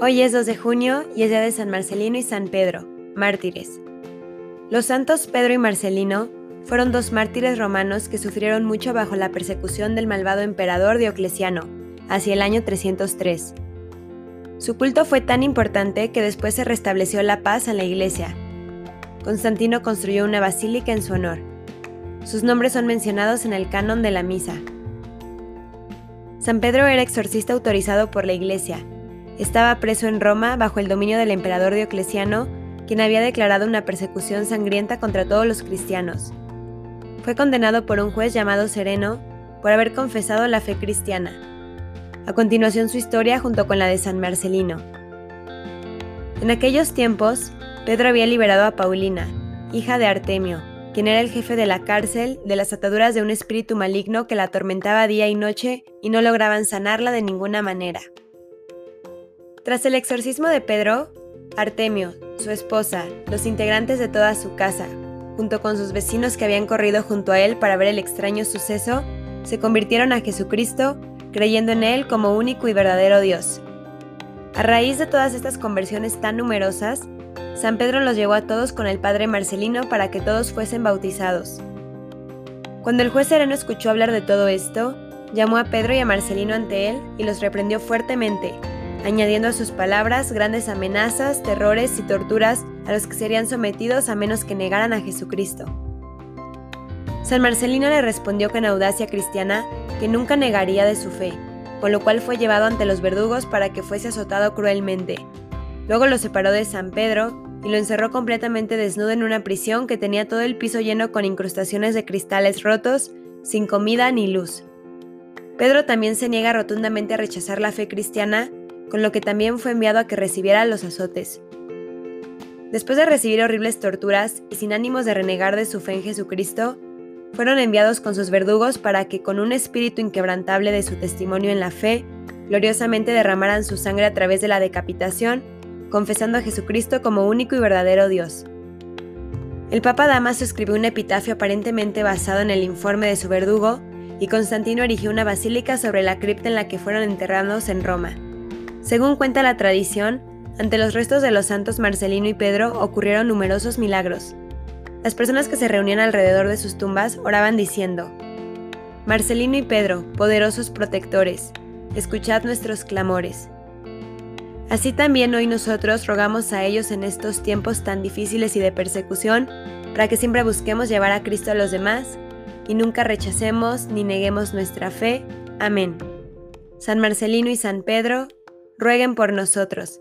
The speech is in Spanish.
Hoy es 2 de junio y es día de San Marcelino y San Pedro, mártires. Los santos Pedro y Marcelino fueron dos mártires romanos que sufrieron mucho bajo la persecución del malvado emperador Diocleciano, hacia el año 303. Su culto fue tan importante que después se restableció la paz en la iglesia. Constantino construyó una basílica en su honor. Sus nombres son mencionados en el canon de la misa. San Pedro era exorcista autorizado por la iglesia estaba preso en Roma bajo el dominio del emperador Diocleciano, quien había declarado una persecución sangrienta contra todos los cristianos. Fue condenado por un juez llamado Sereno por haber confesado la fe cristiana. A continuación su historia junto con la de San Marcelino. En aquellos tiempos, Pedro había liberado a Paulina, hija de Artemio, quien era el jefe de la cárcel de las ataduras de un espíritu maligno que la atormentaba día y noche y no lograban sanarla de ninguna manera. Tras el exorcismo de Pedro, Artemio, su esposa, los integrantes de toda su casa, junto con sus vecinos que habían corrido junto a él para ver el extraño suceso, se convirtieron a Jesucristo, creyendo en Él como único y verdadero Dios. A raíz de todas estas conversiones tan numerosas, San Pedro los llevó a todos con el padre Marcelino para que todos fuesen bautizados. Cuando el juez sereno escuchó hablar de todo esto, llamó a Pedro y a Marcelino ante él y los reprendió fuertemente, añadiendo a sus palabras grandes amenazas, terrores y torturas a los que serían sometidos a menos que negaran a Jesucristo. San Marcelino le respondió con audacia cristiana que nunca negaría de su fe, con lo cual fue llevado ante los verdugos para que fuese azotado cruelmente. Luego lo separó de San Pedro y lo encerró completamente desnudo en una prisión que tenía todo el piso lleno con incrustaciones de cristales rotos, sin comida ni luz. Pedro también se niega rotundamente a rechazar la fe cristiana con lo que también fue enviado a que recibiera los azotes. Después de recibir horribles torturas y sin ánimos de renegar de su fe en Jesucristo, fueron enviados con sus verdugos para que con un espíritu inquebrantable de su testimonio en la fe, gloriosamente derramaran su sangre a través de la decapitación, confesando a Jesucristo como único y verdadero Dios. El Papa Damaso escribió un epitafio aparentemente basado en el informe de su verdugo, y Constantino erigió una basílica sobre la cripta en la que fueron enterrados en Roma. Según cuenta la tradición, ante los restos de los santos Marcelino y Pedro ocurrieron numerosos milagros. Las personas que se reunían alrededor de sus tumbas oraban diciendo, Marcelino y Pedro, poderosos protectores, escuchad nuestros clamores. Así también hoy nosotros rogamos a ellos en estos tiempos tan difíciles y de persecución, para que siempre busquemos llevar a Cristo a los demás y nunca rechacemos ni neguemos nuestra fe. Amén. San Marcelino y San Pedro, rueguen por nosotros.